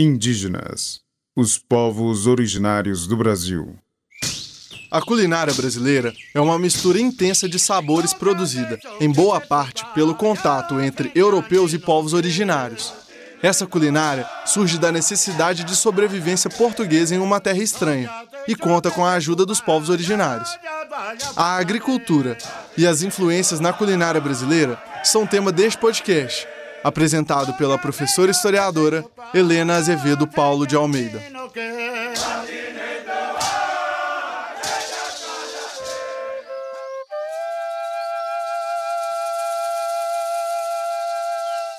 Indígenas, os povos originários do Brasil. A culinária brasileira é uma mistura intensa de sabores produzida, em boa parte, pelo contato entre europeus e povos originários. Essa culinária surge da necessidade de sobrevivência portuguesa em uma terra estranha e conta com a ajuda dos povos originários. A agricultura e as influências na culinária brasileira são tema deste podcast apresentado pela professora historiadora Helena Azevedo Paulo de Almeida.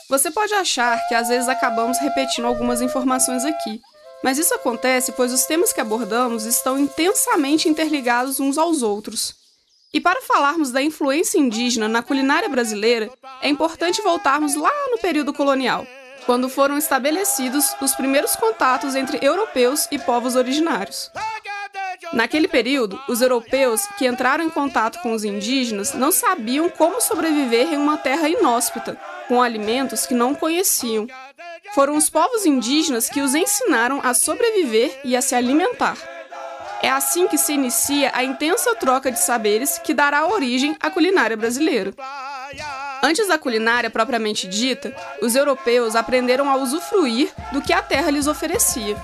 Você pode achar que às vezes acabamos repetindo algumas informações aqui, mas isso acontece pois os temas que abordamos estão intensamente interligados uns aos outros. E para falarmos da influência indígena na culinária brasileira, é importante voltarmos lá no período colonial, quando foram estabelecidos os primeiros contatos entre europeus e povos originários. Naquele período, os europeus que entraram em contato com os indígenas não sabiam como sobreviver em uma terra inóspita, com alimentos que não conheciam. Foram os povos indígenas que os ensinaram a sobreviver e a se alimentar. É assim que se inicia a intensa troca de saberes que dará origem à culinária brasileira. Antes da culinária propriamente dita, os europeus aprenderam a usufruir do que a terra lhes oferecia.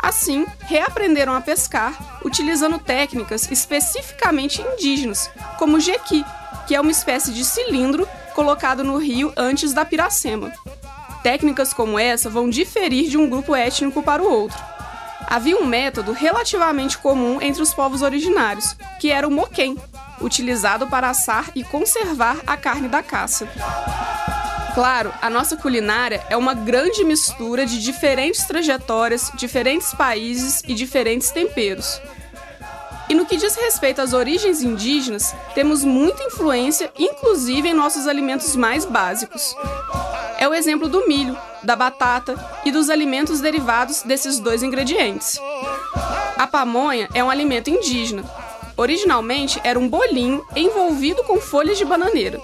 Assim, reaprenderam a pescar, utilizando técnicas especificamente indígenas, como o jequi, que é uma espécie de cilindro colocado no rio antes da piracema. Técnicas como essa vão diferir de um grupo étnico para o outro havia um método relativamente comum entre os povos originários, que era o moquém, utilizado para assar e conservar a carne da caça. Claro, a nossa culinária é uma grande mistura de diferentes trajetórias, diferentes países e diferentes temperos. E no que diz respeito às origens indígenas, temos muita influência, inclusive em nossos alimentos mais básicos. É o exemplo do milho, da batata e dos alimentos derivados desses dois ingredientes. A pamonha é um alimento indígena. Originalmente era um bolinho envolvido com folhas de bananeira.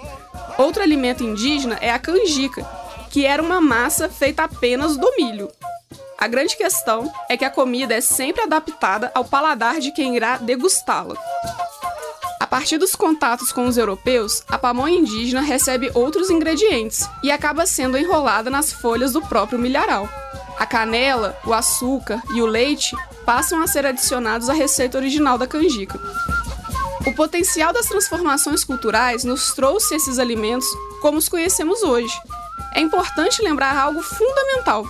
Outro alimento indígena é a canjica, que era uma massa feita apenas do milho. A grande questão é que a comida é sempre adaptada ao paladar de quem irá degustá-la. Partir dos contatos com os europeus, a pamonha indígena recebe outros ingredientes e acaba sendo enrolada nas folhas do próprio milharal. A canela, o açúcar e o leite passam a ser adicionados à receita original da canjica. O potencial das transformações culturais nos trouxe esses alimentos como os conhecemos hoje. É importante lembrar algo fundamental.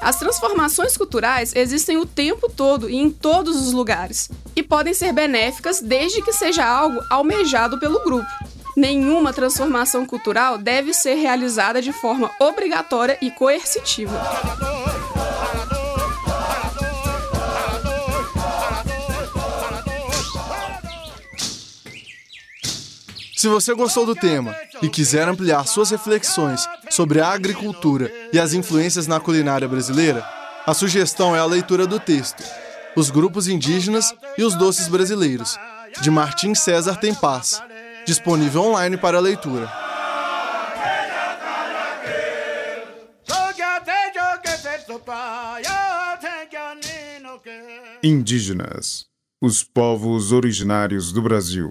As transformações culturais existem o tempo todo e em todos os lugares, e podem ser benéficas desde que seja algo almejado pelo grupo. Nenhuma transformação cultural deve ser realizada de forma obrigatória e coercitiva. Se você gostou do tema e quiser ampliar suas reflexões sobre a agricultura e as influências na culinária brasileira, a sugestão é a leitura do texto Os Grupos Indígenas e os Doces Brasileiros, de Martim César Tem Paz, disponível online para leitura. Indígenas, os povos originários do Brasil.